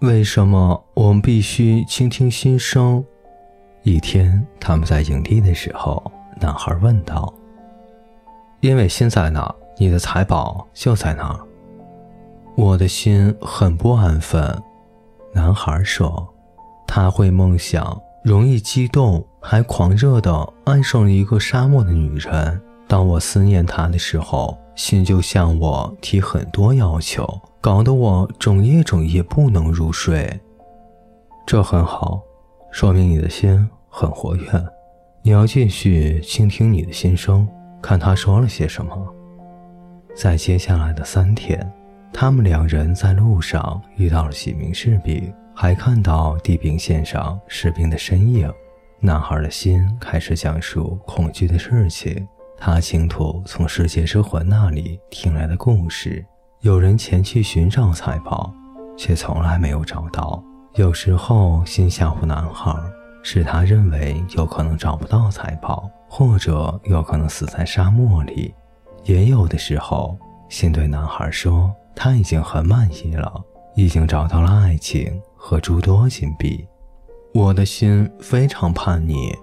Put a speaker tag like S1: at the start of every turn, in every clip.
S1: 为什么我们必须倾听心声？一天，他们在营地的时候，男孩问道：“因为心在哪，你的财宝就在哪。”我的心很不安分，男孩说：“他会梦想，容易激动，还狂热的爱上了一个沙漠的女人。当我思念她的时候，心就向我提很多要求，搞得我整夜整夜不能入睡。这很好，说明你的心很活跃。你要继续倾听你的心声，看他说了些什么。在接下来的三天。”他们两人在路上遇到了几名士兵，还看到地平线上士兵的身影。男孩的心开始讲述恐惧的事情，他倾吐从世界之魂那里听来的故事。有人前去寻找财宝，却从来没有找到。有时候心吓唬男孩，使他认为有可能找不到财宝，或者有可能死在沙漠里。也有的时候，心对男孩说。他已经很满意了，已经找到了爱情和诸多金币。我的心非常叛逆。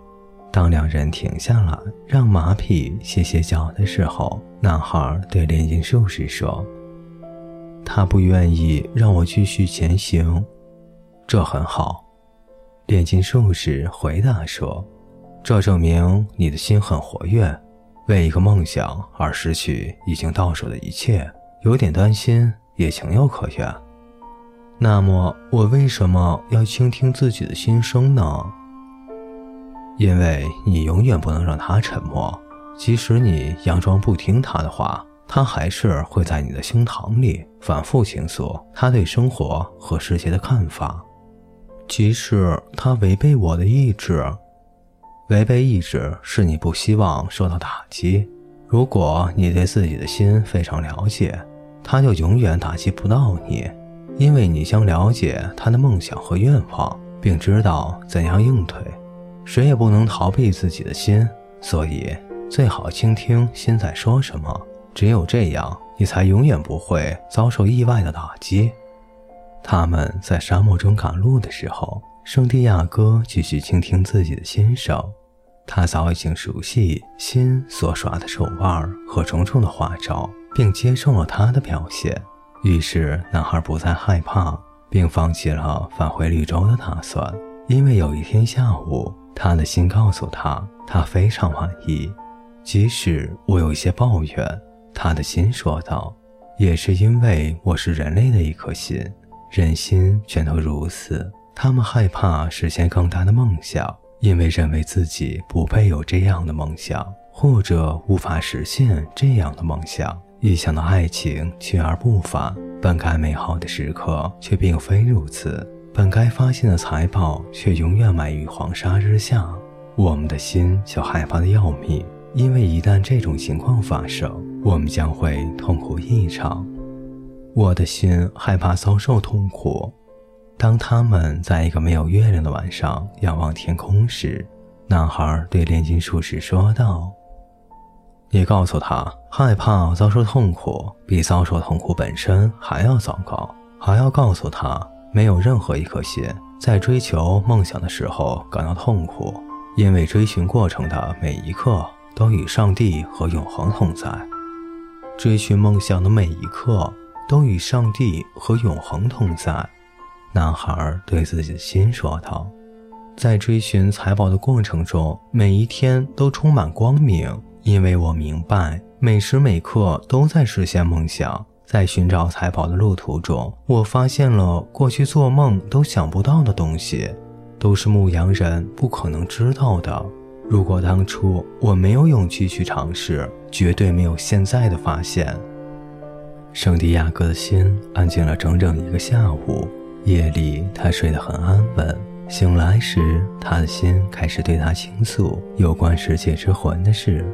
S1: 当两人停下来让马匹歇歇脚的时候，男孩对炼金术士说：“他不愿意让我继续前行。”这很好，炼金术士回答说：“这证明你的心很活跃，为一个梦想而失去已经到手的一切。”有点担心也情有可原。那么，我为什么要倾听自己的心声呢？因为你永远不能让他沉默，即使你佯装不听他的话，他还是会在你的胸膛里反复倾诉他对生活和世界的看法。即使他违背我的意志，违背意志是你不希望受到打击。如果你对自己的心非常了解。他就永远打击不到你，因为你将了解他的梦想和愿望，并知道怎样应对。谁也不能逃避自己的心，所以最好倾听心在说什么。只有这样，你才永远不会遭受意外的打击。他们在沙漠中赶路的时候，圣地亚哥继续倾听自己的心声。他早已经熟悉心所耍的手腕和重重的花招。并接受了他的表现，于是男孩不再害怕，并放弃了返回绿洲的打算。因为有一天下午，他的心告诉他，他非常满意。即使我有一些抱怨，他的心说道，也是因为我是人类的一颗心，人心全都如此。他们害怕实现更大的梦想，因为认为自己不配有这样的梦想，或者无法实现这样的梦想。一想到爱情去而不返，本该美好的时刻却并非如此，本该发现的财宝却永远埋于黄沙之下，我们的心就害怕的要命。因为一旦这种情况发生，我们将会痛苦异常。我的心害怕遭受痛苦。当他们在一个没有月亮的晚上仰望天空时，男孩对炼金术士说道。你告诉他，害怕遭受痛苦比遭受痛苦本身还要糟糕。还要告诉他，没有任何一颗心在追求梦想的时候感到痛苦，因为追寻过程的每一刻都与上帝和永恒同在。追寻梦想的每一刻都与上帝和永恒同在。男孩对自己的心说道：“在追寻财宝的过程中，每一天都充满光明。”因为我明白，每时每刻都在实现梦想。在寻找财宝的路途中，我发现了过去做梦都想不到的东西，都是牧羊人不可能知道的。如果当初我没有勇气去尝试，绝对没有现在的发现。圣地亚哥的心安静了整整一个下午。夜里，他睡得很安稳。醒来时，他的心开始对他倾诉有关世界之魂的事。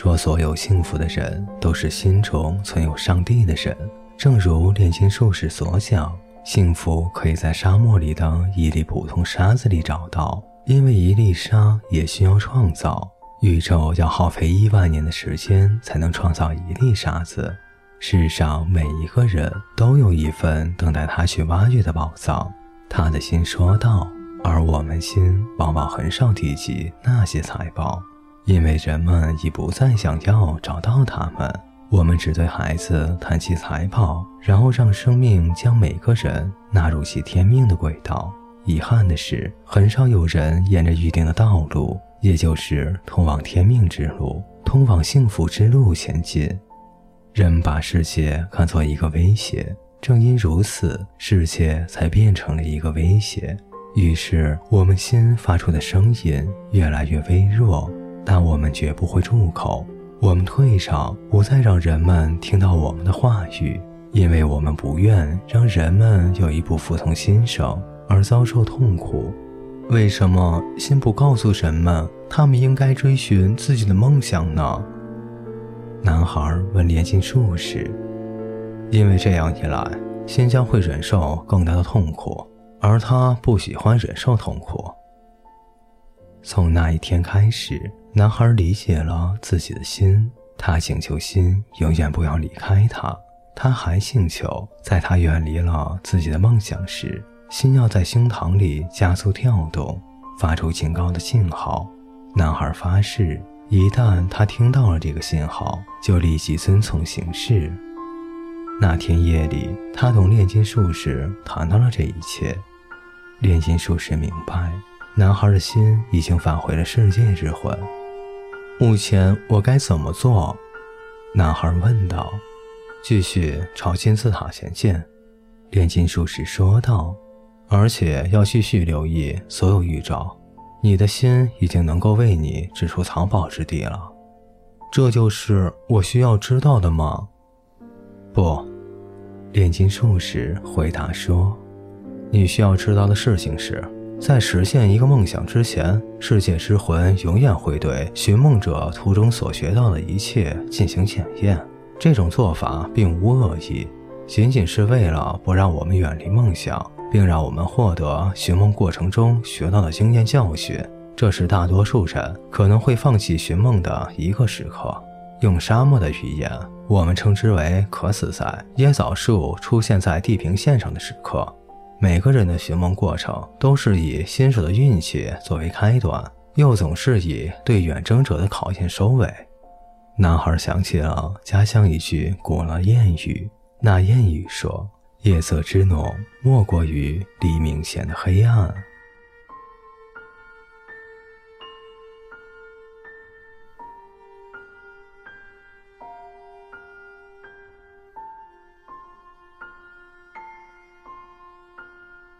S1: 说所有幸福的人都是心中存有上帝的人，正如炼金术士所讲，幸福可以在沙漠里的一粒普通沙子里找到，因为一粒沙也需要创造。宇宙要耗费亿万年的时间才能创造一粒沙子。世上每一个人都有一份等待他去挖掘的宝藏，他的心说道。而我们心往往很少提及那些财宝，因为人们已不再想要找到他们。我们只对孩子谈起财宝，然后让生命将每个人纳入其天命的轨道。遗憾的是，很少有人沿着预定的道路，也就是通往天命之路、通往幸福之路前进。人把世界看作一个威胁，正因如此，世界才变成了一个威胁。于是，我们心发出的声音越来越微弱，但我们绝不会住口。我们退场，不再让人们听到我们的话语，因为我们不愿让人们有一不服从心声而遭受痛苦。为什么心不告诉人们，他们应该追寻自己的梦想呢？男孩问炼金术士。因为这样一来，心将会忍受更大的痛苦，而他不喜欢忍受痛苦。从那一天开始。男孩理解了自己的心，他请求心永远不要离开他。他还请求，在他远离了自己的梦想时，心要在胸膛里加速跳动，发出警告的信号。男孩发誓，一旦他听到了这个信号，就立即遵从行事。那天夜里，他同炼金术士谈到了这一切。炼金术士明白，男孩的心已经返回了世界之魂。目前我该怎么做？男孩问道。继续朝金字塔前进，炼金术士说道。而且要继续留意所有预兆。你的心已经能够为你指出藏宝之地了。这就是我需要知道的吗？不，炼金术士回答说。你需要知道的事情是。在实现一个梦想之前，世界之魂永远会对寻梦者途中所学到的一切进行检验。这种做法并无恶意，仅仅是为了不让我们远离梦想，并让我们获得寻梦过程中学到的经验教训。这是大多数人可能会放弃寻梦的一个时刻。用沙漠的语言，我们称之为“渴死在椰枣树出现在地平线上的时刻”。每个人的寻梦过程都是以新手的运气作为开端，又总是以对远征者的考验收尾。男孩想起了家乡一句古老谚语，那谚语说：“夜色之浓，莫过于黎明前的黑暗。”